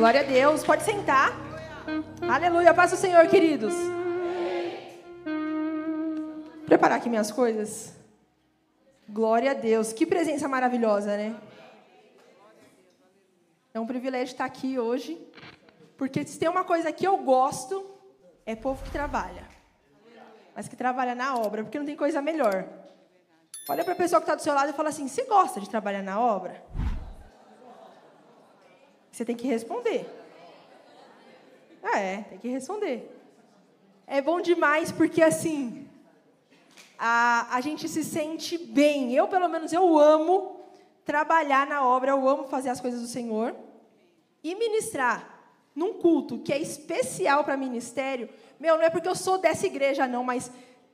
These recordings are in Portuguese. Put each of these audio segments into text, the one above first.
Glória a Deus. Pode sentar. Aleluia. Paz do Senhor, queridos. Preparar aqui minhas coisas. Glória a Deus. Que presença maravilhosa, né? É um privilégio estar aqui hoje. Porque se tem uma coisa que eu gosto, é povo que trabalha. Mas que trabalha na obra, porque não tem coisa melhor. Olha para a pessoa que está do seu lado e fala assim: Você gosta de trabalhar na obra? Você tem que responder. É, tem que responder. É bom demais porque assim a, a gente se sente bem. Eu, pelo menos, eu amo trabalhar na obra, eu amo fazer as coisas do Senhor e ministrar num culto que é especial para ministério. Meu, não é porque eu sou dessa igreja, não, mas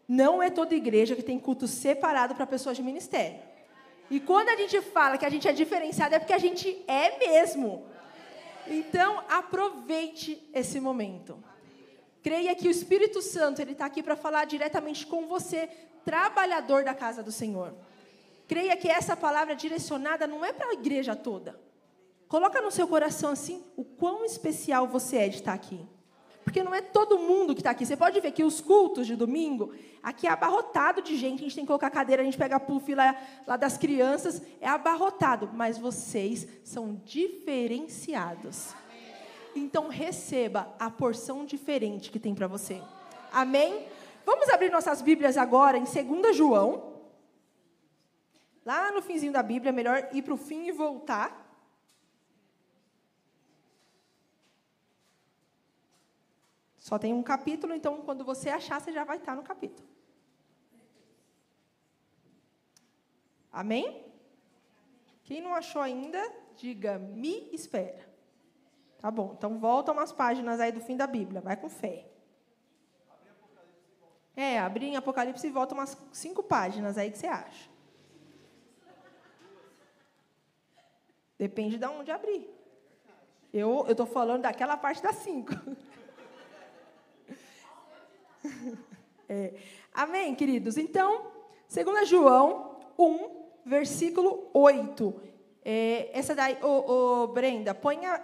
não é toda igreja que tem culto separado para pessoas de ministério. E quando a gente fala que a gente é diferenciado, é porque a gente é mesmo. Então, aproveite esse momento. Creia que o Espírito Santo ele está aqui para falar diretamente com você, trabalhador da casa do Senhor. Creia que essa palavra direcionada não é para a igreja toda. Coloca no seu coração assim o quão especial você é de estar aqui. Porque não é todo mundo que está aqui. Você pode ver que os cultos de domingo, aqui é abarrotado de gente. A gente tem que colocar cadeira, a gente pega puff lá, lá das crianças. É abarrotado. Mas vocês são diferenciados. Então receba a porção diferente que tem para você. Amém? Vamos abrir nossas Bíblias agora em 2 João. Lá no finzinho da Bíblia, é melhor ir para o fim e voltar. Só tem um capítulo, então quando você achar, você já vai estar no capítulo. Amém? Quem não achou ainda, diga, me espera. Tá bom, então volta umas páginas aí do fim da Bíblia, vai com fé. É, abrir em Apocalipse e volta umas cinco páginas aí que você acha. Depende de onde abrir. Eu estou falando daquela parte das cinco. É. Amém, queridos? Então, 2 João 1, versículo 8. É, essa daí, ô, ô, Brenda, põe a,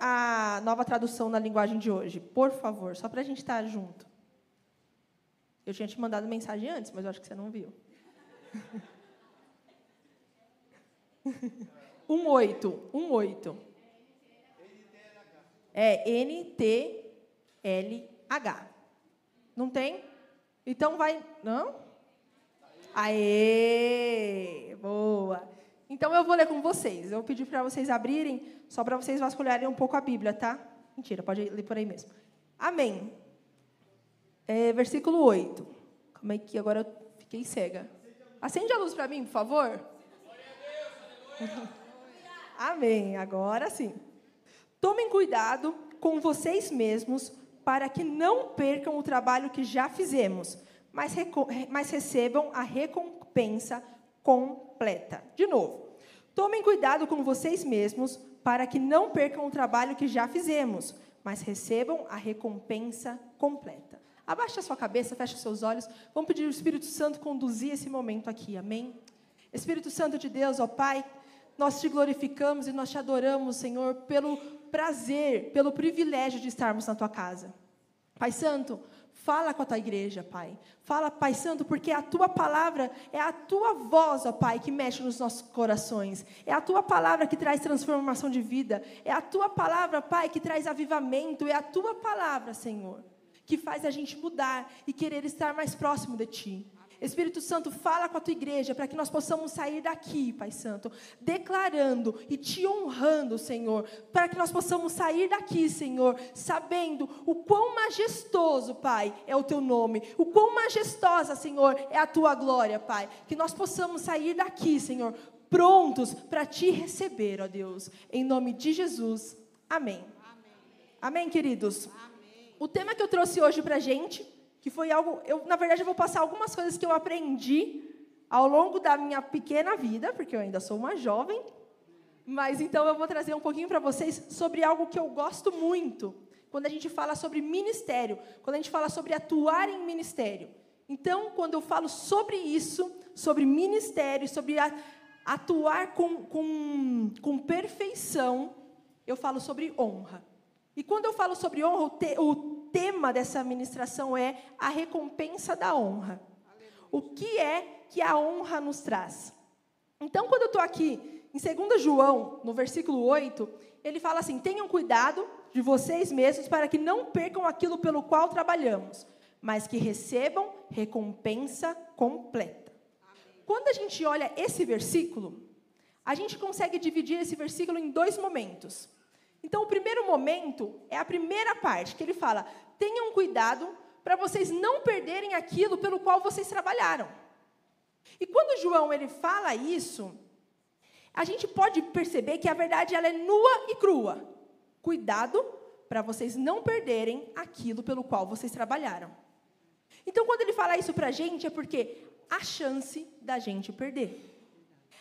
a, nova tradução na linguagem de hoje, por favor, só para a gente estar tá junto. Eu tinha te mandado mensagem antes, mas eu acho que você não viu. 1, 8. 1, 8. É N-T-L-H. Não tem? Então vai. Não? Aê! Boa! Então eu vou ler com vocês. Eu pedi para vocês abrirem, só para vocês vasculharem um pouco a Bíblia, tá? Mentira, pode ler por aí mesmo. Amém. É, versículo 8. Como é que agora eu fiquei cega? Acende a luz para mim, por favor. Amém. Agora sim. Tomem cuidado com vocês mesmos para que não percam o trabalho que já fizemos, mas, mas recebam a recompensa completa. De novo, tomem cuidado com vocês mesmos para que não percam o trabalho que já fizemos, mas recebam a recompensa completa. Abaixe a sua cabeça, feche seus olhos. Vamos pedir ao Espírito Santo conduzir esse momento aqui. Amém? Espírito Santo de Deus, ó Pai, nós te glorificamos e nós te adoramos, Senhor, pelo prazer, pelo privilégio de estarmos na tua casa. Pai Santo, fala com a tua igreja, Pai. Fala, Pai Santo, porque a tua palavra é a tua voz, ó Pai, que mexe nos nossos corações. É a tua palavra que traz transformação de vida. É a tua palavra, Pai, que traz avivamento. É a tua palavra, Senhor, que faz a gente mudar e querer estar mais próximo de ti. Espírito Santo, fala com a tua igreja para que nós possamos sair daqui, Pai Santo, declarando e te honrando, Senhor, para que nós possamos sair daqui, Senhor, sabendo o quão majestoso, Pai, é o teu nome, o quão majestosa, Senhor, é a tua glória, Pai. Que nós possamos sair daqui, Senhor, prontos para te receber, ó Deus, em nome de Jesus. Amém. Amém, Amém queridos? Amém. O tema que eu trouxe hoje para a gente que foi algo, eu na verdade eu vou passar algumas coisas que eu aprendi ao longo da minha pequena vida, porque eu ainda sou uma jovem, mas então eu vou trazer um pouquinho para vocês sobre algo que eu gosto muito, quando a gente fala sobre ministério, quando a gente fala sobre atuar em ministério. Então, quando eu falo sobre isso, sobre ministério, sobre atuar com, com, com perfeição, eu falo sobre honra. E quando eu falo sobre honra, o, te, o tema dessa ministração é a recompensa da honra. O que é que a honra nos traz? Então, quando eu estou aqui em 2 João, no versículo 8, ele fala assim: tenham cuidado de vocês mesmos para que não percam aquilo pelo qual trabalhamos, mas que recebam recompensa completa. Quando a gente olha esse versículo, a gente consegue dividir esse versículo em dois momentos. Então, o primeiro momento é a primeira parte, que ele fala: tenham cuidado para vocês não perderem aquilo pelo qual vocês trabalharam. E quando João ele fala isso, a gente pode perceber que a verdade ela é nua e crua. Cuidado para vocês não perderem aquilo pelo qual vocês trabalharam. Então, quando ele fala isso para a gente, é porque há chance da gente perder.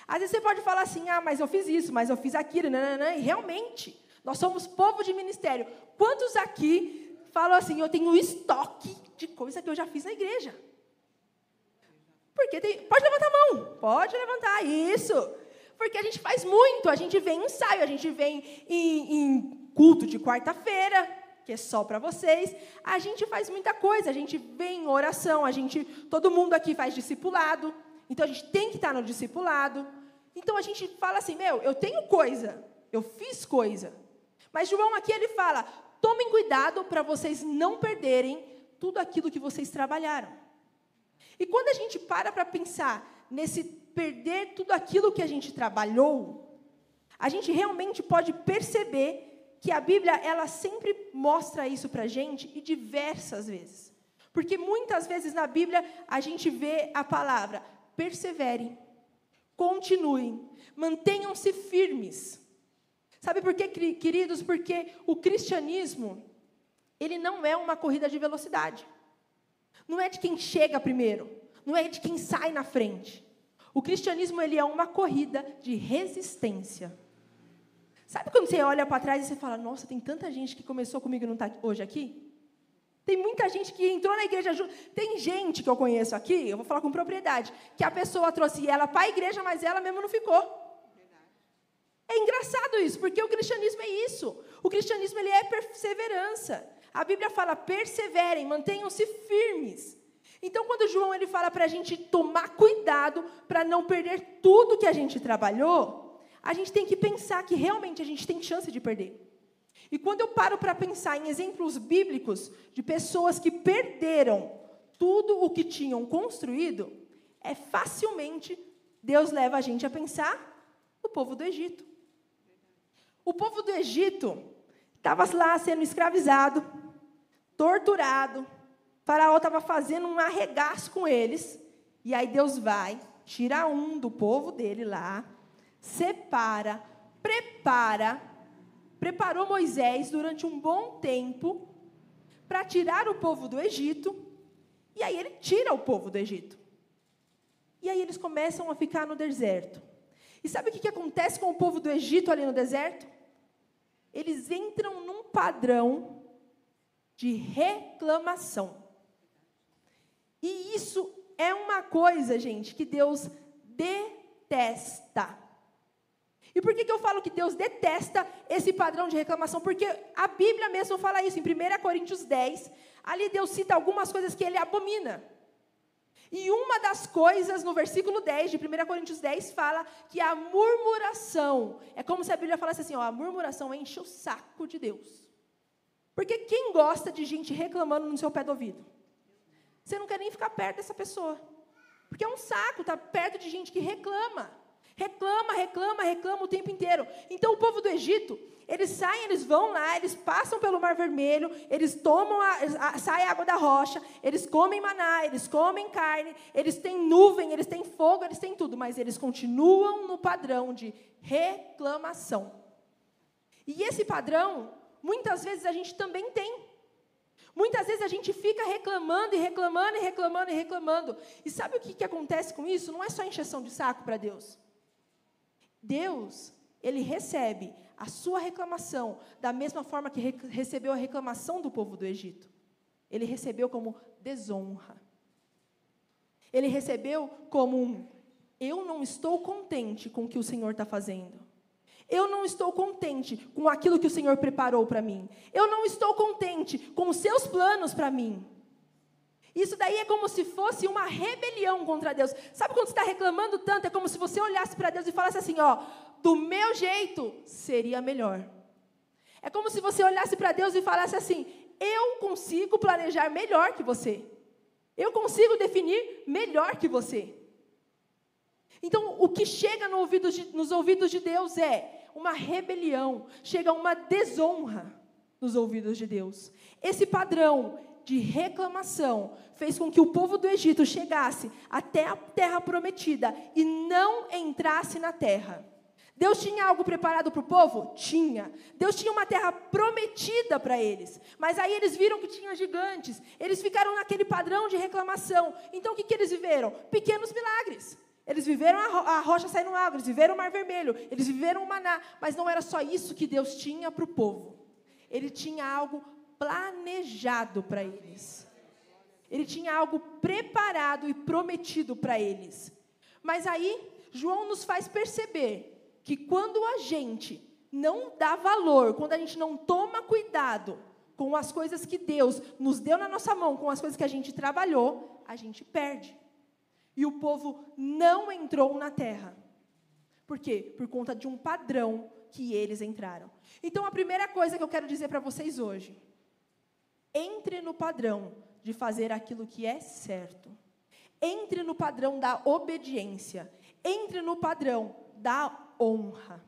Às vezes você pode falar assim, ah, mas eu fiz isso, mas eu fiz aquilo, nananã, e realmente, nós somos povo de ministério. Quantos aqui falam assim, eu tenho estoque de coisa que eu já fiz na igreja? Porque tem, pode levantar a mão, pode levantar, isso. Porque a gente faz muito, a gente vem em ensaio, a gente vem em, em culto de quarta-feira, que é só para vocês. A gente faz muita coisa, a gente vem em oração, a gente, todo mundo aqui faz discipulado. Então a gente tem que estar no discipulado. Então a gente fala assim, meu, eu tenho coisa, eu fiz coisa. Mas João aqui ele fala: tomem cuidado para vocês não perderem tudo aquilo que vocês trabalharam. E quando a gente para para pensar nesse perder tudo aquilo que a gente trabalhou, a gente realmente pode perceber que a Bíblia ela sempre mostra isso para a gente e diversas vezes. Porque muitas vezes na Bíblia a gente vê a palavra perseverem, continuem, mantenham-se firmes. Sabe por quê, queridos? Porque o cristianismo, ele não é uma corrida de velocidade. Não é de quem chega primeiro, não é de quem sai na frente. O cristianismo ele é uma corrida de resistência. Sabe quando você olha para trás e você fala: "Nossa, tem tanta gente que começou comigo e não está hoje aqui"? Tem muita gente que entrou na igreja junto. Tem gente que eu conheço aqui, eu vou falar com propriedade, que a pessoa trouxe ela para a igreja, mas ela mesmo não ficou. É engraçado isso, porque o cristianismo é isso. O cristianismo ele é perseverança. A Bíblia fala: perseverem, mantenham-se firmes. Então, quando João ele fala para a gente tomar cuidado para não perder tudo que a gente trabalhou, a gente tem que pensar que realmente a gente tem chance de perder. E quando eu paro para pensar em exemplos bíblicos de pessoas que perderam tudo o que tinham construído, é facilmente Deus leva a gente a pensar no povo do Egito. O povo do Egito estava lá sendo escravizado, torturado. O faraó estava fazendo um arregaço com eles. E aí Deus vai, tira um do povo dele lá, separa, prepara preparou Moisés durante um bom tempo para tirar o povo do Egito, e aí ele tira o povo do Egito. E aí eles começam a ficar no deserto. E sabe o que, que acontece com o povo do Egito ali no deserto? Eles entram num padrão de reclamação. E isso é uma coisa, gente, que Deus detesta. E por que, que eu falo que Deus detesta esse padrão de reclamação? Porque a Bíblia mesmo fala isso, em 1 Coríntios 10, ali Deus cita algumas coisas que ele abomina. E uma das coisas, no versículo 10 de 1 Coríntios 10, fala que a murmuração, é como se a Bíblia falasse assim: ó, a murmuração enche o saco de Deus. Porque quem gosta de gente reclamando no seu pé do ouvido? Você não quer nem ficar perto dessa pessoa. Porque é um saco estar tá perto de gente que reclama. Reclama, reclama, reclama o tempo inteiro. Então o povo do Egito, eles saem, eles vão lá, eles passam pelo Mar Vermelho, eles tomam a, a, sai a água da rocha, eles comem maná, eles comem carne, eles têm nuvem, eles têm fogo, eles têm tudo, mas eles continuam no padrão de reclamação. E esse padrão, muitas vezes a gente também tem. Muitas vezes a gente fica reclamando e reclamando e reclamando e reclamando. E sabe o que, que acontece com isso? Não é só encheção de saco para Deus. Deus, ele recebe a sua reclamação da mesma forma que re recebeu a reclamação do povo do Egito. Ele recebeu como desonra. Ele recebeu como um: eu não estou contente com o que o Senhor está fazendo. Eu não estou contente com aquilo que o Senhor preparou para mim. Eu não estou contente com os seus planos para mim. Isso daí é como se fosse uma rebelião contra Deus. Sabe quando você está reclamando tanto? É como se você olhasse para Deus e falasse assim: ó, do meu jeito seria melhor. É como se você olhasse para Deus e falasse assim: eu consigo planejar melhor que você. Eu consigo definir melhor que você. Então, o que chega no ouvido de, nos ouvidos de Deus é uma rebelião, chega uma desonra nos ouvidos de Deus. Esse padrão de reclamação fez com que o povo do Egito chegasse até a terra prometida e não entrasse na terra. Deus tinha algo preparado para o povo? Tinha. Deus tinha uma terra prometida para eles. Mas aí eles viram que tinha gigantes. Eles ficaram naquele padrão de reclamação. Então o que, que eles viveram? Pequenos milagres. Eles viveram a, ro a rocha saindo água, eles viveram o mar vermelho, eles viveram o maná. Mas não era só isso que Deus tinha para o povo. Ele tinha algo planejado para eles. Ele tinha algo preparado e prometido para eles. Mas aí, João nos faz perceber que quando a gente não dá valor, quando a gente não toma cuidado com as coisas que Deus nos deu na nossa mão, com as coisas que a gente trabalhou, a gente perde. E o povo não entrou na terra. Por quê? Por conta de um padrão que eles entraram. Então, a primeira coisa que eu quero dizer para vocês hoje entre no padrão de fazer aquilo que é certo. Entre no padrão da obediência. Entre no padrão da honra.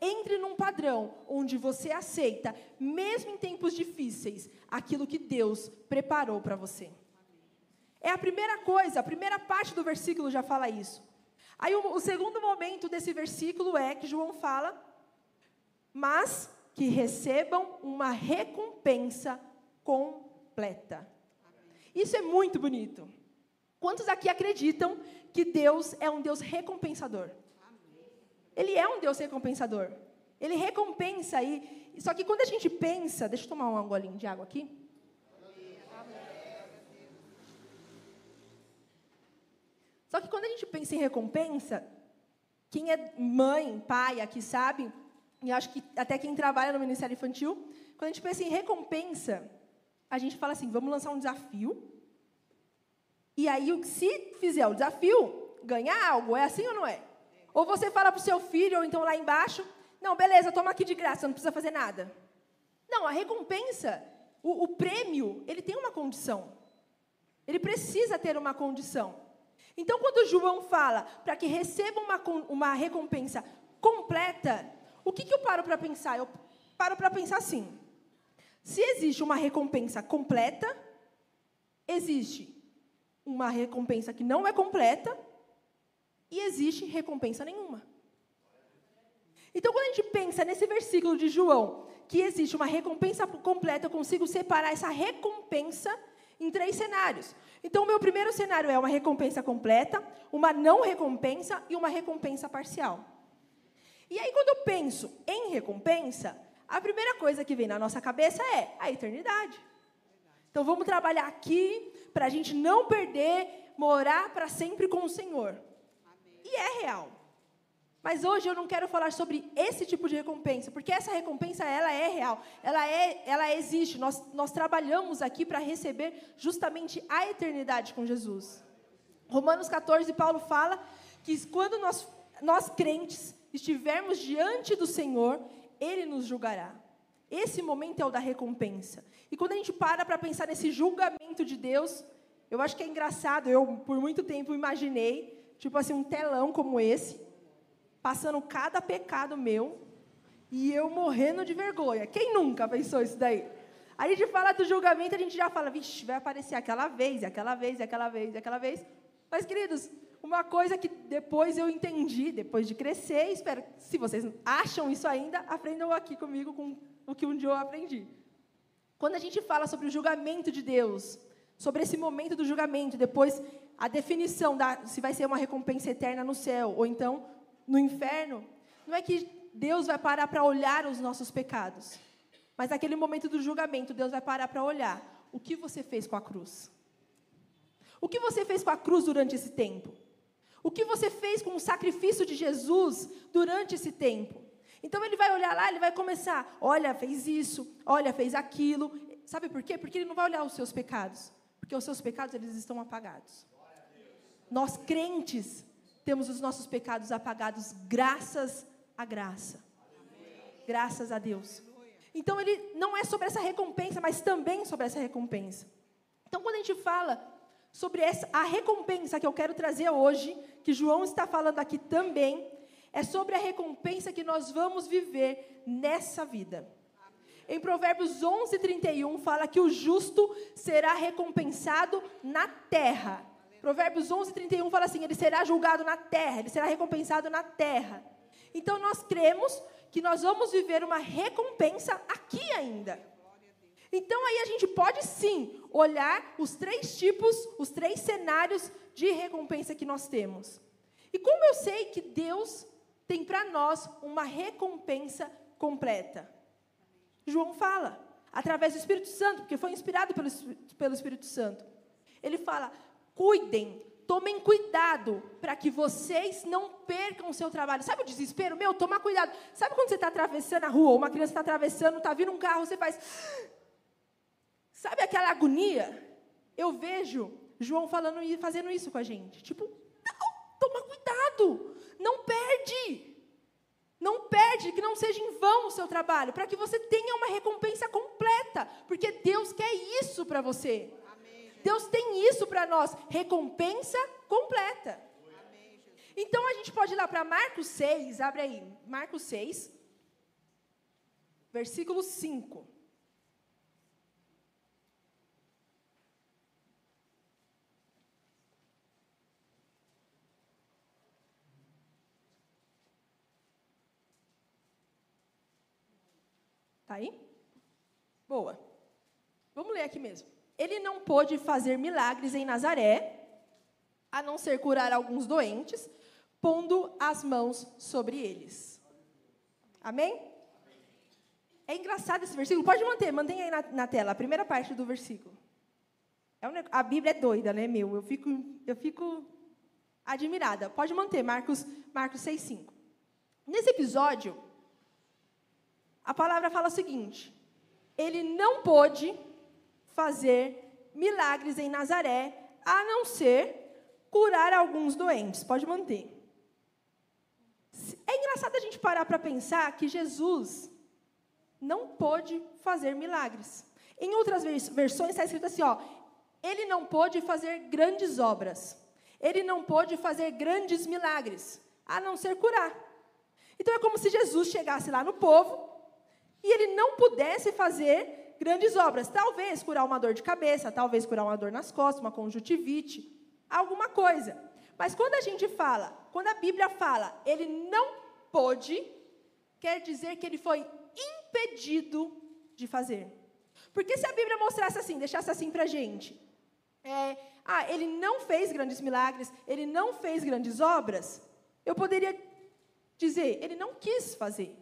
Entre num padrão onde você aceita, mesmo em tempos difíceis, aquilo que Deus preparou para você. É a primeira coisa, a primeira parte do versículo já fala isso. Aí o, o segundo momento desse versículo é que João fala, mas que recebam uma recompensa completa. Isso é muito bonito. Quantos aqui acreditam que Deus é um Deus recompensador? Ele é um Deus recompensador. Ele recompensa aí. Só que quando a gente pensa, deixa eu tomar um golinho de água aqui. Só que quando a gente pensa em recompensa, quem é mãe, pai aqui sabe e acho que até quem trabalha no Ministério Infantil, quando a gente pensa em recompensa, a gente fala assim: vamos lançar um desafio. E aí, se fizer o desafio, ganhar algo. É assim ou não é? Ou você fala para o seu filho, ou então lá embaixo: não, beleza, toma aqui de graça, não precisa fazer nada. Não, a recompensa, o, o prêmio, ele tem uma condição. Ele precisa ter uma condição. Então, quando João fala para que receba uma, uma recompensa completa, o que, que eu paro para pensar? Eu paro para pensar assim: se existe uma recompensa completa, existe uma recompensa que não é completa e existe recompensa nenhuma. Então, quando a gente pensa nesse versículo de João, que existe uma recompensa completa, eu consigo separar essa recompensa em três cenários. Então, o meu primeiro cenário é uma recompensa completa, uma não recompensa e uma recompensa parcial. E aí, quando eu penso em recompensa, a primeira coisa que vem na nossa cabeça é a eternidade. Então, vamos trabalhar aqui para a gente não perder, morar para sempre com o Senhor. E é real. Mas hoje eu não quero falar sobre esse tipo de recompensa, porque essa recompensa ela é real, ela é, ela existe. Nós, nós trabalhamos aqui para receber justamente a eternidade com Jesus. Romanos 14, Paulo fala que quando nós, nós crentes estivermos diante do Senhor, Ele nos julgará. Esse momento é o da recompensa. E quando a gente para para pensar nesse julgamento de Deus, eu acho que é engraçado. Eu, por muito tempo, imaginei, tipo assim, um telão como esse, passando cada pecado meu, e eu morrendo de vergonha. Quem nunca pensou isso daí? Aí a gente fala do julgamento, a gente já fala, vixe, vai aparecer aquela vez, aquela vez, aquela vez, aquela vez. Mas, queridos, uma coisa que depois eu entendi, depois de crescer, espero, se vocês acham isso ainda, aprendam aqui comigo com o que um dia eu aprendi. Quando a gente fala sobre o julgamento de Deus, sobre esse momento do julgamento, depois a definição da se vai ser uma recompensa eterna no céu ou então no inferno, não é que Deus vai parar para olhar os nossos pecados, mas naquele momento do julgamento, Deus vai parar para olhar o que você fez com a cruz. O que você fez com a cruz durante esse tempo? O que você fez com o sacrifício de Jesus durante esse tempo? Então ele vai olhar lá, ele vai começar, olha, fez isso, olha, fez aquilo. Sabe por quê? Porque ele não vai olhar os seus pecados, porque os seus pecados eles estão apagados. Nós crentes temos os nossos pecados apagados graças à graça. Graças a Deus. Então ele não é sobre essa recompensa, mas também sobre essa recompensa. Então quando a gente fala sobre essa, a recompensa que eu quero trazer hoje, que João está falando aqui também, é sobre a recompensa que nós vamos viver nessa vida. Em Provérbios 11, 31, fala que o justo será recompensado na terra. Provérbios 11, 31 fala assim: ele será julgado na terra, ele será recompensado na terra. Então nós cremos que nós vamos viver uma recompensa aqui ainda. Então aí a gente pode sim olhar os três tipos, os três cenários de recompensa que nós temos. E como eu sei que Deus tem para nós uma recompensa completa? João fala, através do Espírito Santo, porque foi inspirado pelo, pelo Espírito Santo. Ele fala: cuidem, tomem cuidado para que vocês não percam o seu trabalho. Sabe o desespero? Meu, tomar cuidado. Sabe quando você está atravessando a rua, ou uma criança está atravessando, está vindo um carro, você faz. Sabe aquela agonia? Eu vejo João falando e fazendo isso com a gente. Tipo, não, toma cuidado, não perde. Não perde, que não seja em vão o seu trabalho, para que você tenha uma recompensa completa, porque Deus quer isso para você. Deus tem isso para nós, recompensa completa. Então a gente pode ir lá para Marcos 6, abre aí, Marcos 6, versículo 5. Está aí? Boa. Vamos ler aqui mesmo. Ele não pôde fazer milagres em Nazaré, a não ser curar alguns doentes, pondo as mãos sobre eles. Amém? É engraçado esse versículo. Pode manter, mantém aí na, na tela, a primeira parte do versículo. É um, a Bíblia é doida, né, meu? Eu fico, eu fico admirada. Pode manter, Marcos, Marcos 6,5. Nesse episódio, a palavra fala o seguinte: ele não pôde fazer milagres em Nazaré, a não ser curar alguns doentes. Pode manter. É engraçado a gente parar para pensar que Jesus não pôde fazer milagres. Em outras versões está escrito assim, ó, ele não pôde fazer grandes obras. Ele não pôde fazer grandes milagres, a não ser curar. Então é como se Jesus chegasse lá no povo e ele não pudesse fazer grandes obras. Talvez curar uma dor de cabeça, talvez curar uma dor nas costas, uma conjuntivite, alguma coisa. Mas quando a gente fala, quando a Bíblia fala, ele não pôde, quer dizer que ele foi impedido de fazer. Porque se a Bíblia mostrasse assim, deixasse assim para a gente, é, ah, ele não fez grandes milagres, ele não fez grandes obras, eu poderia dizer, ele não quis fazer.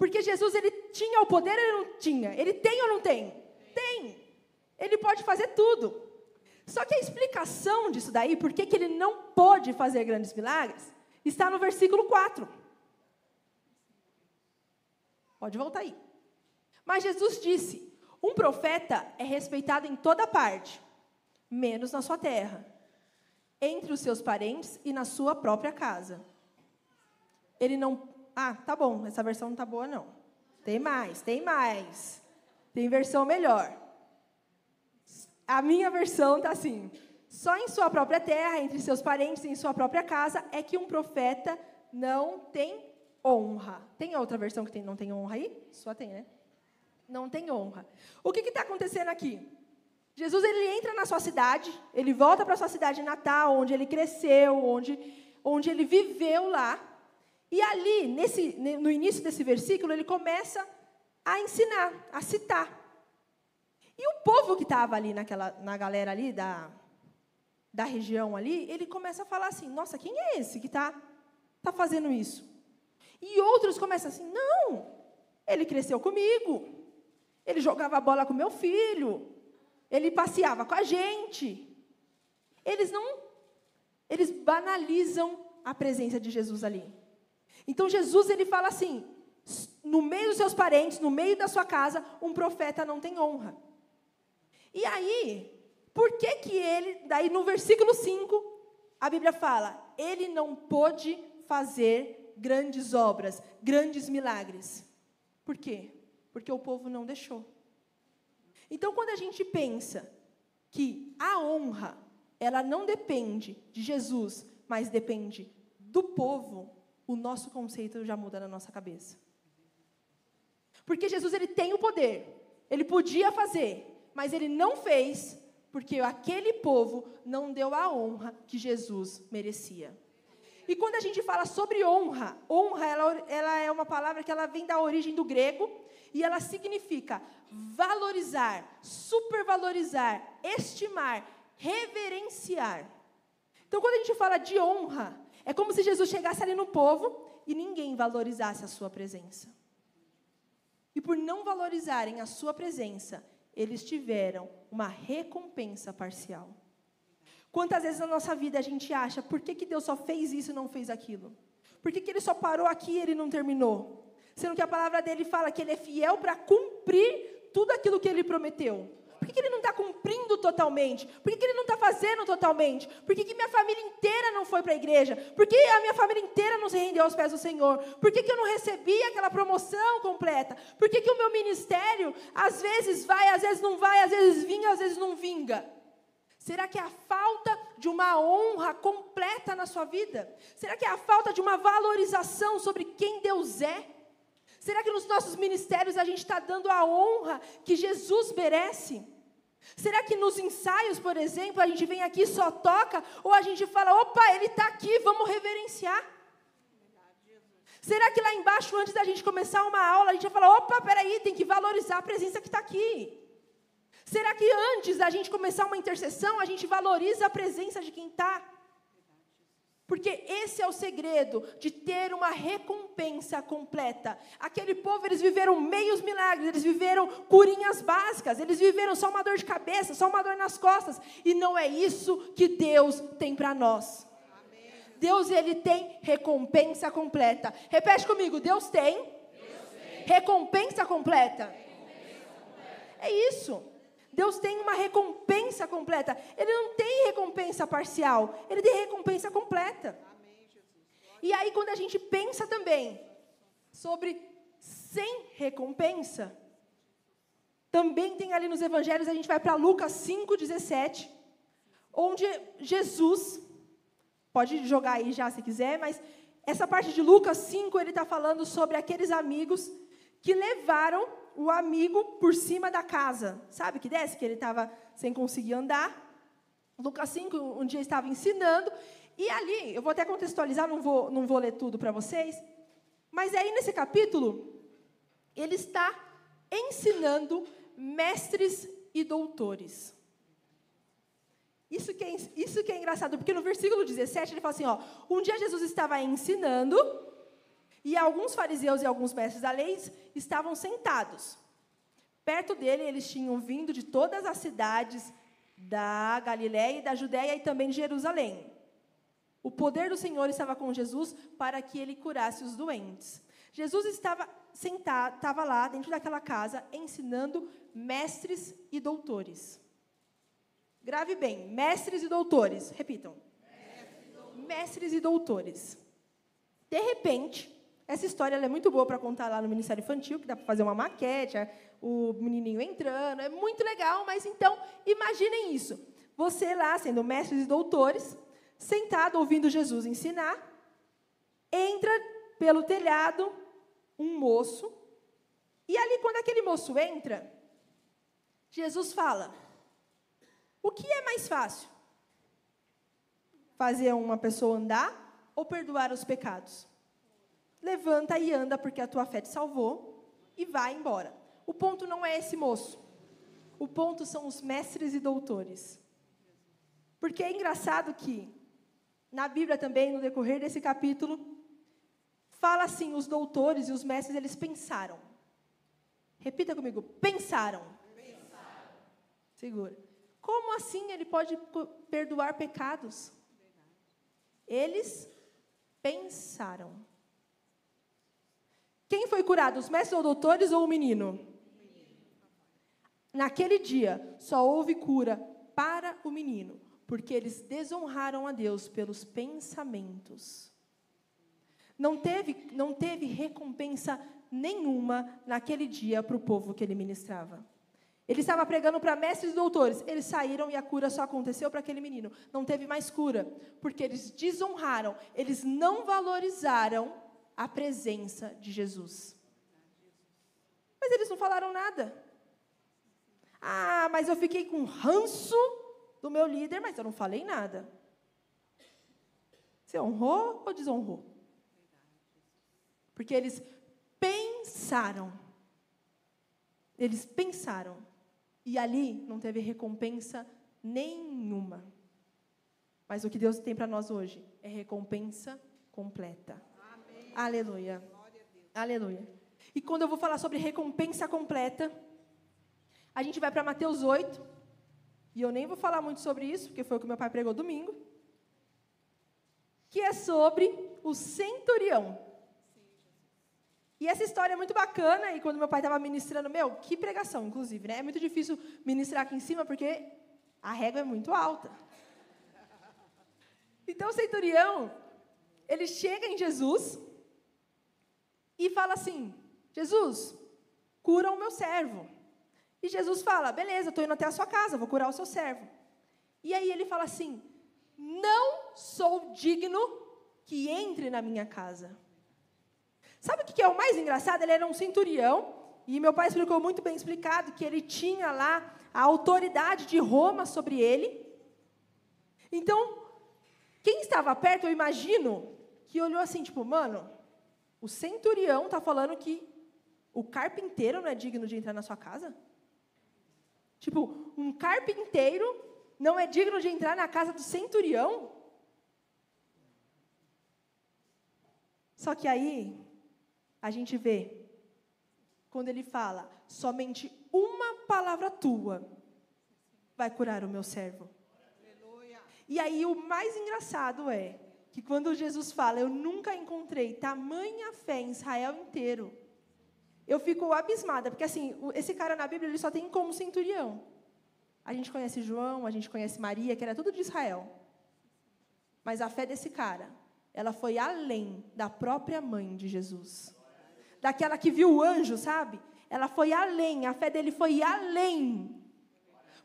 Porque Jesus ele tinha o poder ele não tinha? Ele tem ou não tem? Tem. Ele pode fazer tudo. Só que a explicação disso daí, por que ele não pôde fazer grandes milagres, está no versículo 4. Pode voltar aí. Mas Jesus disse: um profeta é respeitado em toda parte, menos na sua terra, entre os seus parentes e na sua própria casa. Ele não ah, tá bom, essa versão não tá boa, não. Tem mais, tem mais. Tem versão melhor. A minha versão tá assim: só em sua própria terra, entre seus parentes, em sua própria casa, é que um profeta não tem honra. Tem outra versão que tem, não tem honra aí? Só tem, né? Não tem honra. O que está acontecendo aqui? Jesus ele entra na sua cidade, ele volta para sua cidade natal, onde ele cresceu, onde, onde ele viveu lá. E ali, nesse, no início desse versículo, ele começa a ensinar, a citar. E o povo que estava ali naquela, na galera ali da, da região ali, ele começa a falar assim: Nossa, quem é esse que está tá fazendo isso? E outros começam assim: Não, ele cresceu comigo, ele jogava bola com meu filho, ele passeava com a gente. Eles não eles banalizam a presença de Jesus ali. Então Jesus ele fala assim: no meio dos seus parentes, no meio da sua casa, um profeta não tem honra. E aí, por que que ele, daí no versículo 5, a Bíblia fala: ele não pôde fazer grandes obras, grandes milagres. Por quê? Porque o povo não deixou. Então, quando a gente pensa que a honra, ela não depende de Jesus, mas depende do povo, o nosso conceito já muda na nossa cabeça. Porque Jesus ele tem o poder, ele podia fazer, mas ele não fez porque aquele povo não deu a honra que Jesus merecia. E quando a gente fala sobre honra, honra ela, ela é uma palavra que ela vem da origem do grego e ela significa valorizar, supervalorizar, estimar, reverenciar. Então, quando a gente fala de honra, é como se Jesus chegasse ali no povo e ninguém valorizasse a sua presença. E por não valorizarem a sua presença, eles tiveram uma recompensa parcial. Quantas vezes na nossa vida a gente acha, por que, que Deus só fez isso e não fez aquilo? Por que, que ele só parou aqui e ele não terminou? Sendo que a palavra dele fala que ele é fiel para cumprir tudo aquilo que ele prometeu. Por que, que ele não está cumprindo totalmente? Por que, que ele não está fazendo totalmente? Por que, que minha família inteira não foi para a igreja? Por que a minha família inteira não se rendeu aos pés do Senhor? Por que, que eu não recebi aquela promoção completa? Por que, que o meu ministério às vezes vai, às vezes não vai, às vezes vinga, às vezes não vinga? Será que é a falta de uma honra completa na sua vida? Será que é a falta de uma valorização sobre quem Deus é? Será que nos nossos ministérios a gente está dando a honra que Jesus merece? Será que nos ensaios, por exemplo, a gente vem aqui só toca? Ou a gente fala, opa, ele está aqui, vamos reverenciar? Será que lá embaixo, antes da gente começar uma aula, a gente vai falar, opa, peraí, tem que valorizar a presença que está aqui? Será que antes da gente começar uma intercessão, a gente valoriza a presença de quem está? Porque esse é o segredo de ter uma recompensa completa. Aquele povo, eles viveram meios milagres, eles viveram curinhas básicas, eles viveram só uma dor de cabeça, só uma dor nas costas. E não é isso que Deus tem para nós. Deus, ele tem recompensa completa. Repete comigo, Deus tem, Deus tem. Recompensa, completa. recompensa completa. É isso. Deus tem uma recompensa completa. Ele não tem recompensa parcial, ele tem recompensa completa. E aí, quando a gente pensa também sobre sem recompensa, também tem ali nos evangelhos, a gente vai para Lucas 5,17, onde Jesus, pode jogar aí já se quiser, mas essa parte de Lucas 5, ele está falando sobre aqueles amigos que levaram o amigo por cima da casa. Sabe que desce? Que ele estava sem conseguir andar. Lucas 5, um dia estava ensinando. E ali, eu vou até contextualizar, não vou, não vou ler tudo para vocês. Mas aí nesse capítulo, ele está ensinando mestres e doutores. Isso que, é, isso que é engraçado, porque no versículo 17 ele fala assim: ó, um dia Jesus estava ensinando e alguns fariseus e alguns mestres da lei estavam sentados. Perto dele, eles tinham vindo de todas as cidades da Galiléia e da Judéia e também de Jerusalém. O poder do Senhor estava com Jesus para que ele curasse os doentes. Jesus estava sentado, estava lá dentro daquela casa ensinando mestres e doutores. Grave bem, mestres e doutores. Repitam. Mestres e doutores. Mestres e doutores. De repente, essa história é muito boa para contar lá no Ministério Infantil, que dá para fazer uma maquete, o menininho entrando, é muito legal, mas então, imaginem isso. Você lá, sendo mestres e doutores, sentado ouvindo Jesus ensinar, entra pelo telhado um moço, e ali, quando aquele moço entra, Jesus fala: O que é mais fácil? Fazer uma pessoa andar ou perdoar os pecados? Levanta e anda, porque a tua fé te salvou, e vai embora. O ponto não é esse moço. O ponto são os mestres e doutores. Porque é engraçado que, na Bíblia também, no decorrer desse capítulo, fala assim: os doutores e os mestres, eles pensaram. Repita comigo: pensaram. pensaram. Segura. Como assim ele pode perdoar pecados? Eles pensaram. Quem foi curado, os mestres ou doutores ou o menino? Naquele dia, só houve cura para o menino, porque eles desonraram a Deus pelos pensamentos. Não teve, não teve recompensa nenhuma naquele dia para o povo que ele ministrava. Ele estava pregando para mestres e doutores. Eles saíram e a cura só aconteceu para aquele menino. Não teve mais cura, porque eles desonraram, eles não valorizaram a presença de Jesus. Mas eles não falaram nada. Ah, mas eu fiquei com ranço do meu líder, mas eu não falei nada. Você honrou ou desonrou? Porque eles pensaram. Eles pensaram. E ali não teve recompensa nenhuma. Mas o que Deus tem para nós hoje é recompensa completa. Aleluia. Aleluia. E quando eu vou falar sobre recompensa completa, a gente vai para Mateus 8. E eu nem vou falar muito sobre isso, porque foi o que meu pai pregou domingo. Que é sobre o centurião. E essa história é muito bacana, e quando meu pai estava ministrando, meu, que pregação, inclusive, né? É muito difícil ministrar aqui em cima, porque a régua é muito alta. Então o centurião, ele chega em Jesus e fala assim: Jesus, cura o meu servo. E Jesus fala: beleza, estou indo até a sua casa, vou curar o seu servo. E aí ele fala assim: não sou digno que entre na minha casa. Sabe o que é o mais engraçado? Ele era um centurião, e meu pai explicou muito bem explicado que ele tinha lá a autoridade de Roma sobre ele. Então, quem estava perto, eu imagino, que olhou assim, tipo, mano, o centurião está falando que o carpinteiro não é digno de entrar na sua casa? Tipo, um carpinteiro não é digno de entrar na casa do centurião? Só que aí, a gente vê quando ele fala: somente uma palavra tua vai curar o meu servo. Aleluia. E aí o mais engraçado é que quando Jesus fala, eu nunca encontrei tamanha fé em Israel inteiro. Eu fico abismada, porque assim, esse cara na Bíblia ele só tem como centurião. A gente conhece João, a gente conhece Maria, que era tudo de Israel. Mas a fé desse cara, ela foi além da própria mãe de Jesus daquela que viu o anjo, sabe? Ela foi além, a fé dele foi além.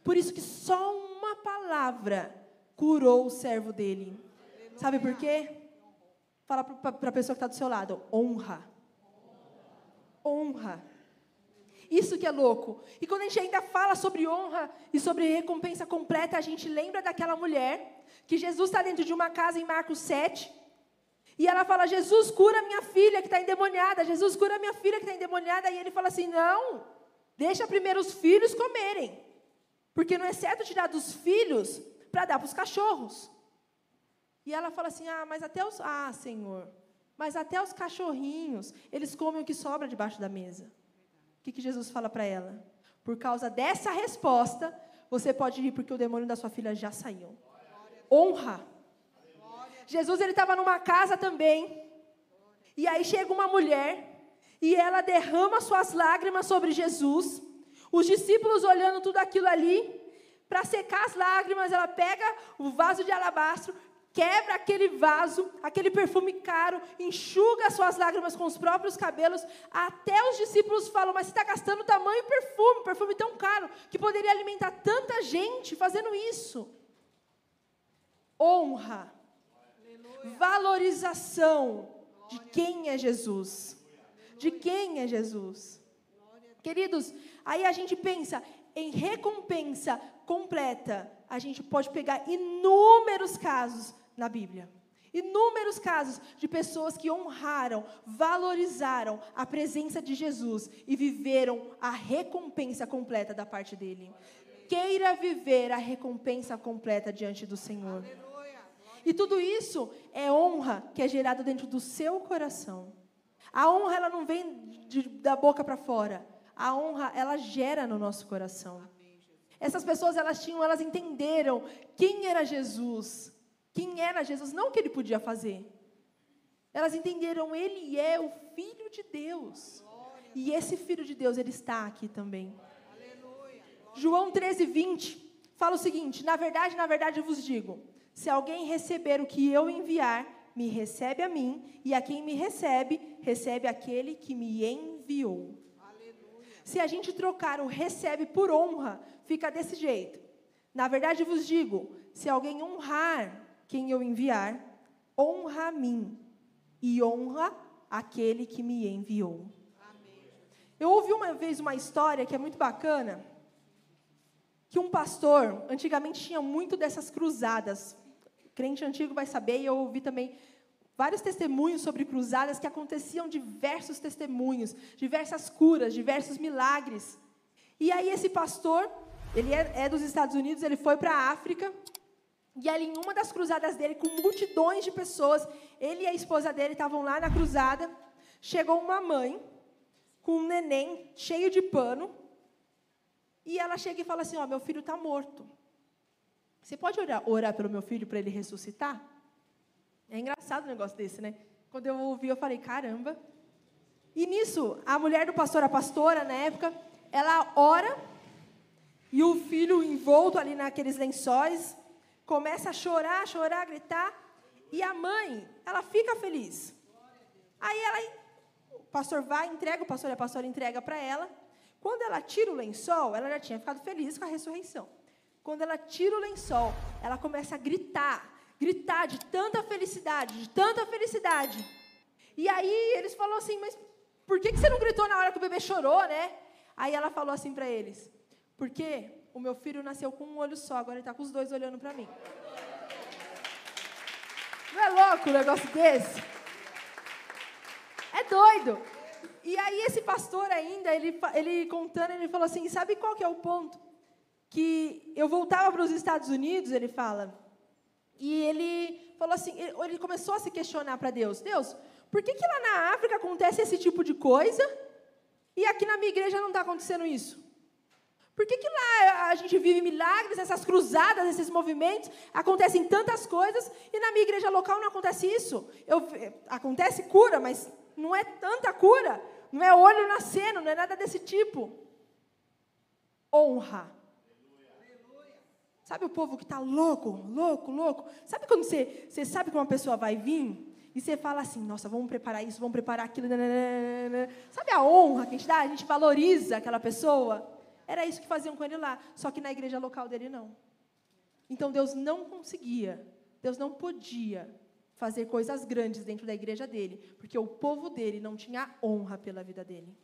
Por isso que só uma palavra curou o servo dele. Sabe por quê? Fala para a pessoa que está do seu lado: honra. Honra. Isso que é louco. E quando a gente ainda fala sobre honra e sobre recompensa completa, a gente lembra daquela mulher que Jesus está dentro de uma casa em Marcos 7. E ela fala: Jesus, cura minha filha que está endemoniada. Jesus, cura minha filha que está endemoniada. E ele fala assim: Não, deixa primeiro os filhos comerem. Porque não é certo tirar dos filhos para dar para os cachorros. E ela fala assim: Ah, mas até os. Ah, Senhor. Mas até os cachorrinhos, eles comem o que sobra debaixo da mesa. O que, que Jesus fala para ela? Por causa dessa resposta, você pode ir, porque o demônio da sua filha já saiu. Honra. Jesus ele estava numa casa também. E aí chega uma mulher e ela derrama suas lágrimas sobre Jesus. Os discípulos olhando tudo aquilo ali, para secar as lágrimas, ela pega o vaso de alabastro, quebra aquele vaso, aquele perfume caro, enxuga suas lágrimas com os próprios cabelos. Até os discípulos falam: Mas você está gastando tamanho perfume, perfume tão caro, que poderia alimentar tanta gente fazendo isso. Honra valorização de quem é Jesus. De quem é Jesus. Queridos, aí a gente pensa em recompensa completa. A gente pode pegar inúmeros casos na Bíblia. Inúmeros casos de pessoas que honraram, valorizaram a presença de Jesus e viveram a recompensa completa da parte dele. Queira viver a recompensa completa diante do Senhor. E tudo isso é honra que é gerada dentro do seu coração. A honra ela não vem de, da boca para fora. A honra ela gera no nosso coração. Essas pessoas elas tinham, elas entenderam quem era Jesus. Quem era Jesus, não o que ele podia fazer. Elas entenderam, ele é o Filho de Deus. E esse Filho de Deus, ele está aqui também. João 13, 20 fala o seguinte: Na verdade, na verdade eu vos digo: se alguém receber o que eu enviar, me recebe a mim, e a quem me recebe, recebe aquele que me enviou. Aleluia. Se a gente trocar o recebe por honra, fica desse jeito. Na verdade vos digo: se alguém honrar quem eu enviar, honra a mim e honra aquele que me enviou. Eu ouvi uma vez uma história que é muito bacana, que um pastor, antigamente tinha muito dessas cruzadas. crente antigo vai saber, e eu ouvi também vários testemunhos sobre cruzadas que aconteciam diversos testemunhos, diversas curas, diversos milagres. E aí esse pastor, ele é, é dos Estados Unidos, ele foi para a África e ali, em uma das cruzadas dele, com multidões de pessoas, ele e a esposa dele estavam lá na cruzada. Chegou uma mãe com um neném cheio de pano. E ela chega e fala assim: Ó, oh, meu filho está morto. Você pode orar, orar pelo meu filho para ele ressuscitar? É engraçado um negócio desse, né? Quando eu ouvi, eu falei: caramba. E nisso, a mulher do pastor, a pastora, na época, ela ora. E o filho envolto ali naqueles lençóis, começa a chorar, chorar, gritar, e a mãe, ela fica feliz. Aí ela, o pastor vai, entrega, o pastor e a pastora entrega para ela. Quando ela tira o lençol, ela já tinha ficado feliz com a ressurreição. Quando ela tira o lençol, ela começa a gritar, gritar de tanta felicidade, de tanta felicidade. E aí eles falaram assim, mas por que, que você não gritou na hora que o bebê chorou, né? Aí ela falou assim para eles, porque o meu filho nasceu com um olho só, agora ele está com os dois olhando para mim. Não é louco um negócio desse? É doido. E aí esse pastor ainda, ele, ele contando, ele falou assim, sabe qual que é o ponto? Que eu voltava para os Estados Unidos, ele fala, e ele falou assim, ele começou a se questionar para Deus, Deus, por que, que lá na África acontece esse tipo de coisa e aqui na minha igreja não está acontecendo isso? Por que, que lá a gente vive milagres, essas cruzadas, esses movimentos, acontecem tantas coisas e na minha igreja local não acontece isso? Eu, acontece cura, mas não é tanta cura, não é olho nascendo, não é nada desse tipo. Honra. Sabe o povo que está louco, louco, louco? Sabe quando você, você sabe que uma pessoa vai vir e você fala assim, nossa, vamos preparar isso, vamos preparar aquilo. Nananana. Sabe a honra que a gente dá? A gente valoriza aquela pessoa. Era isso que faziam com ele lá, só que na igreja local dele não. Então Deus não conseguia, Deus não podia fazer coisas grandes dentro da igreja dele, porque o povo dele não tinha honra pela vida dele.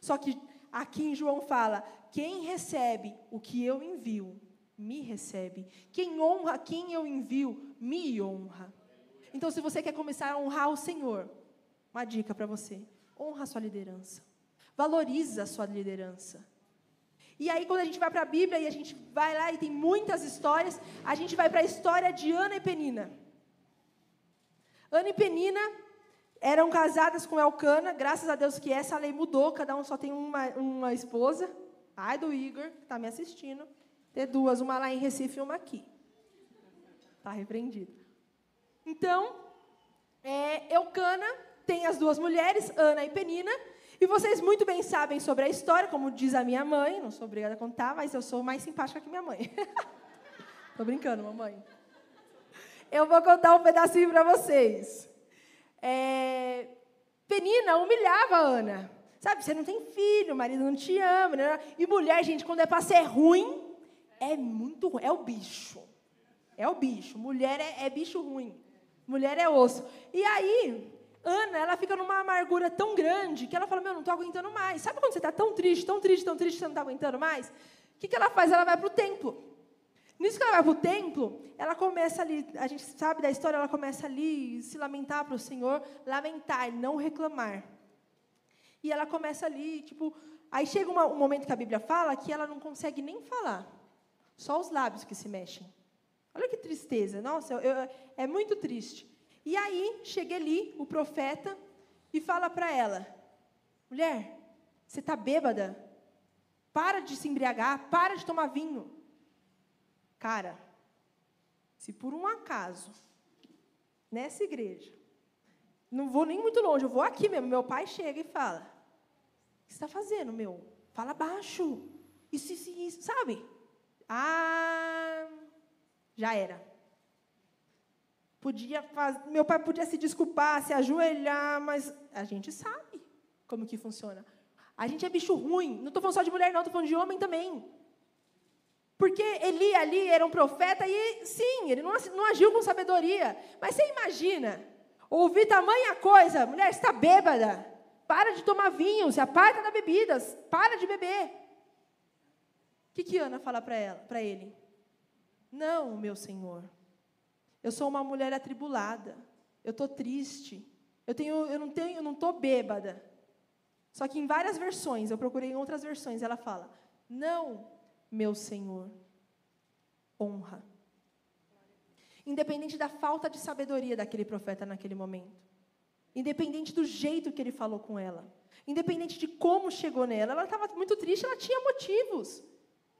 Só que aqui em João fala: quem recebe o que eu envio, me recebe. Quem honra quem eu envio, me honra. Então, se você quer começar a honrar o Senhor, uma dica para você: honra a sua liderança. Valoriza a sua liderança. E aí, quando a gente vai para a Bíblia e a gente vai lá e tem muitas histórias, a gente vai para a história de Ana e Penina. Ana e Penina eram casadas com Elcana, graças a Deus que essa lei mudou, cada um só tem uma, uma esposa. Ai do Igor, que está me assistindo. Ter duas, uma lá em Recife e uma aqui. Está repreendido. Então, é, Elcana tem as duas mulheres, Ana e Penina, e vocês muito bem sabem sobre a história, como diz a minha mãe, não sou obrigada a contar, mas eu sou mais simpática que minha mãe. Estou brincando, mamãe. Eu vou contar um pedacinho para vocês. É... Penina humilhava a Ana. Sabe, você não tem filho, o marido não te ama. Né? E mulher, gente, quando é para ser ruim, é muito ruim. É o bicho. É o bicho. Mulher é, é bicho ruim. Mulher é osso. E aí, Ana, ela fica numa amargura tão grande que ela fala: Meu, não estou aguentando mais. Sabe quando você está tão triste, tão triste, tão triste, você não está aguentando mais? O que, que ela faz? Ela vai para o templo. Nisso que ela vai para o templo, ela começa ali, a gente sabe da história, ela começa ali se lamentar para o Senhor, lamentar, não reclamar. E ela começa ali, tipo, aí chega uma, um momento que a Bíblia fala que ela não consegue nem falar, só os lábios que se mexem. Olha que tristeza, nossa, eu, eu, é muito triste. E aí chega ali, o profeta, e fala para ela: mulher, você está bêbada? Para de se embriagar, para de tomar vinho. Cara, Se por um acaso, nessa igreja, não vou nem muito longe, eu vou aqui mesmo, meu pai chega e fala: O que você está fazendo, meu? Fala baixo. Isso, isso, isso, sabe? Ah, já era. Podia faz... Meu pai podia se desculpar, se ajoelhar, mas a gente sabe como que funciona. A gente é bicho ruim. Não estou falando só de mulher, não, estou falando de homem também. Porque Eli ali era um profeta e, sim, ele não, não agiu com sabedoria. Mas você imagina, ouvir tamanha coisa, mulher, está bêbada. Para de tomar vinho, se aparta da bebida, para de beber. O que, que Ana fala para ele? Não, meu senhor. Eu sou uma mulher atribulada. Eu estou triste. Eu, tenho, eu não tenho, eu não estou bêbada. Só que em várias versões, eu procurei em outras versões, ela fala: Não, meu Senhor, honra. Independente da falta de sabedoria daquele profeta naquele momento, independente do jeito que ele falou com ela, independente de como chegou nela, ela estava muito triste, ela tinha motivos.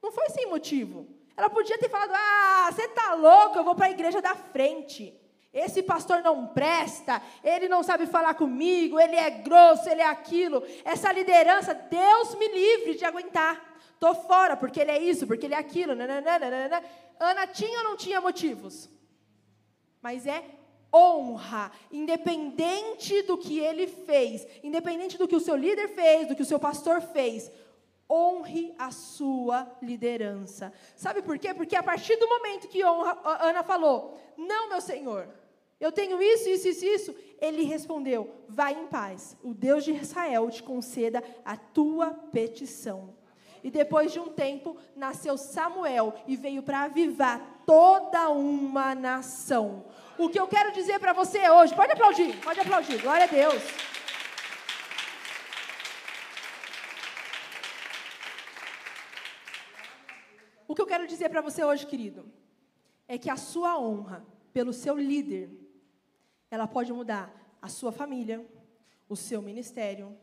Não foi sem motivo. Ela podia ter falado: Ah, você está louco, eu vou para a igreja da frente. Esse pastor não presta, ele não sabe falar comigo, ele é grosso, ele é aquilo. Essa liderança, Deus me livre de aguentar. Estou fora porque ele é isso, porque ele é aquilo. Nananana. Ana tinha ou não tinha motivos? Mas é honra, independente do que ele fez, independente do que o seu líder fez, do que o seu pastor fez. Honre a sua liderança. Sabe por quê? Porque a partir do momento que Ana falou: Não, meu senhor, eu tenho isso, isso, isso, isso. Ele respondeu: Vai em paz. O Deus de Israel te conceda a tua petição. E depois de um tempo, nasceu Samuel e veio para avivar toda uma nação. O que eu quero dizer para você hoje, pode aplaudir, pode aplaudir, glória a Deus. Que eu quero dizer para você hoje, querido, é que a sua honra pelo seu líder, ela pode mudar a sua família, o seu ministério,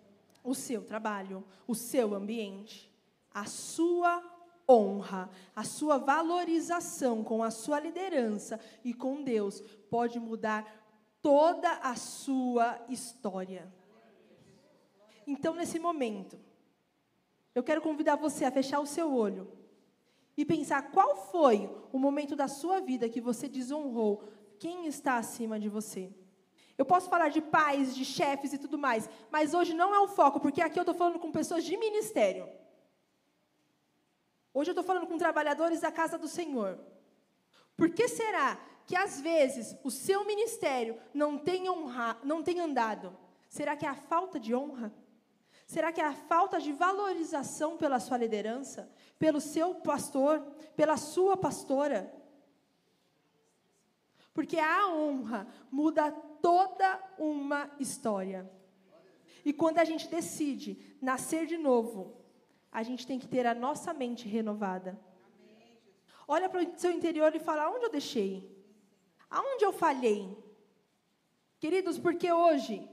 o seu trabalho, o seu ambiente a sua honra, a sua valorização com a sua liderança e com Deus pode mudar toda a sua história. Então, nesse momento, eu quero convidar você a fechar o seu olho e pensar qual foi o momento da sua vida que você desonrou quem está acima de você. Eu posso falar de pais, de chefes e tudo mais, mas hoje não é o foco, porque aqui eu estou falando com pessoas de ministério. Hoje eu estou falando com trabalhadores da casa do Senhor. Por que será que às vezes o seu ministério não tem, honra, não tem andado? Será que é a falta de honra? Será que é a falta de valorização pela sua liderança, pelo seu pastor, pela sua pastora? Porque a honra muda toda uma história. E quando a gente decide nascer de novo, a gente tem que ter a nossa mente renovada. Olha para o seu interior e fala: onde eu deixei? Aonde eu falhei? Queridos, porque hoje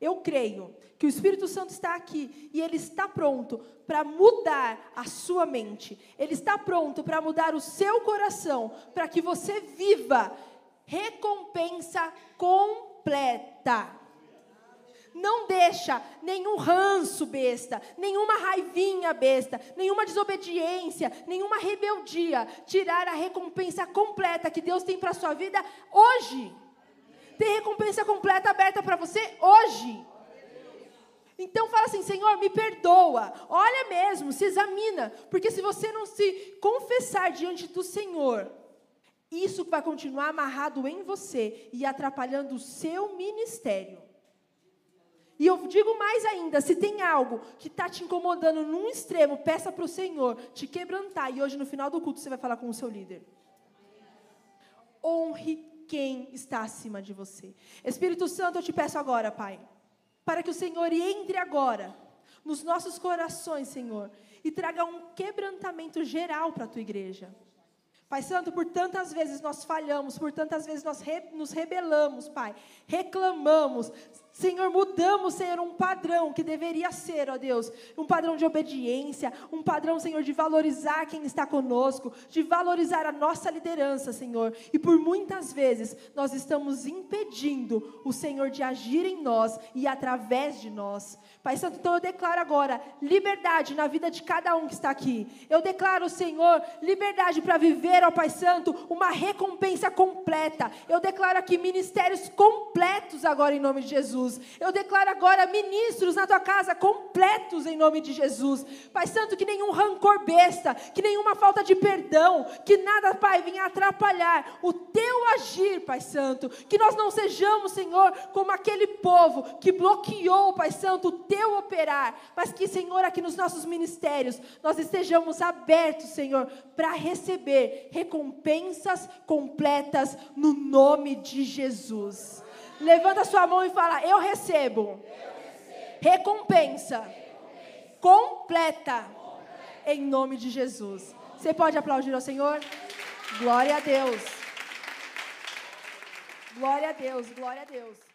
eu creio que o Espírito Santo está aqui e ele está pronto para mudar a sua mente. Ele está pronto para mudar o seu coração, para que você viva recompensa completa. Não deixa nenhum ranço besta, nenhuma raivinha besta, nenhuma desobediência, nenhuma rebeldia tirar a recompensa completa que Deus tem para a sua vida hoje. Tem recompensa completa aberta para você hoje. Então fala assim, Senhor, me perdoa. Olha mesmo, se examina, porque se você não se confessar diante do Senhor, isso vai continuar amarrado em você e atrapalhando o seu ministério. E eu digo mais ainda: se tem algo que está te incomodando num extremo, peça para o Senhor te quebrantar. E hoje, no final do culto, você vai falar com o seu líder. Honre quem está acima de você. Espírito Santo, eu te peço agora, Pai, para que o Senhor entre agora nos nossos corações, Senhor, e traga um quebrantamento geral para a tua igreja. Pai Santo, por tantas vezes nós falhamos, por tantas vezes nós re, nos rebelamos, Pai, reclamamos, Senhor, mudamos, Senhor, um padrão que deveria ser, ó Deus, um padrão de obediência, um padrão, Senhor, de valorizar quem está conosco, de valorizar a nossa liderança, Senhor. E por muitas vezes nós estamos impedindo o Senhor de agir em nós e através de nós. Pai Santo, então eu declaro agora liberdade na vida de cada um que está aqui. Eu declaro, Senhor, liberdade para viver, ó Pai Santo, uma recompensa completa. Eu declaro aqui ministérios completos agora em nome de Jesus. Eu declaro agora ministros na tua casa completos em nome de Jesus. Pai Santo, que nenhum rancor besta, que nenhuma falta de perdão, que nada, Pai, venha atrapalhar o teu agir, Pai Santo. Que nós não sejamos, Senhor, como aquele povo que bloqueou, Pai Santo, teu operar, mas que, Senhor, aqui nos nossos ministérios, nós estejamos abertos, Senhor, para receber recompensas completas no nome de Jesus. Levanta sua mão e fala: Eu recebo, recompensa, completa, em nome de Jesus. Você pode aplaudir ao Senhor? Glória a Deus. Glória a Deus, glória a Deus.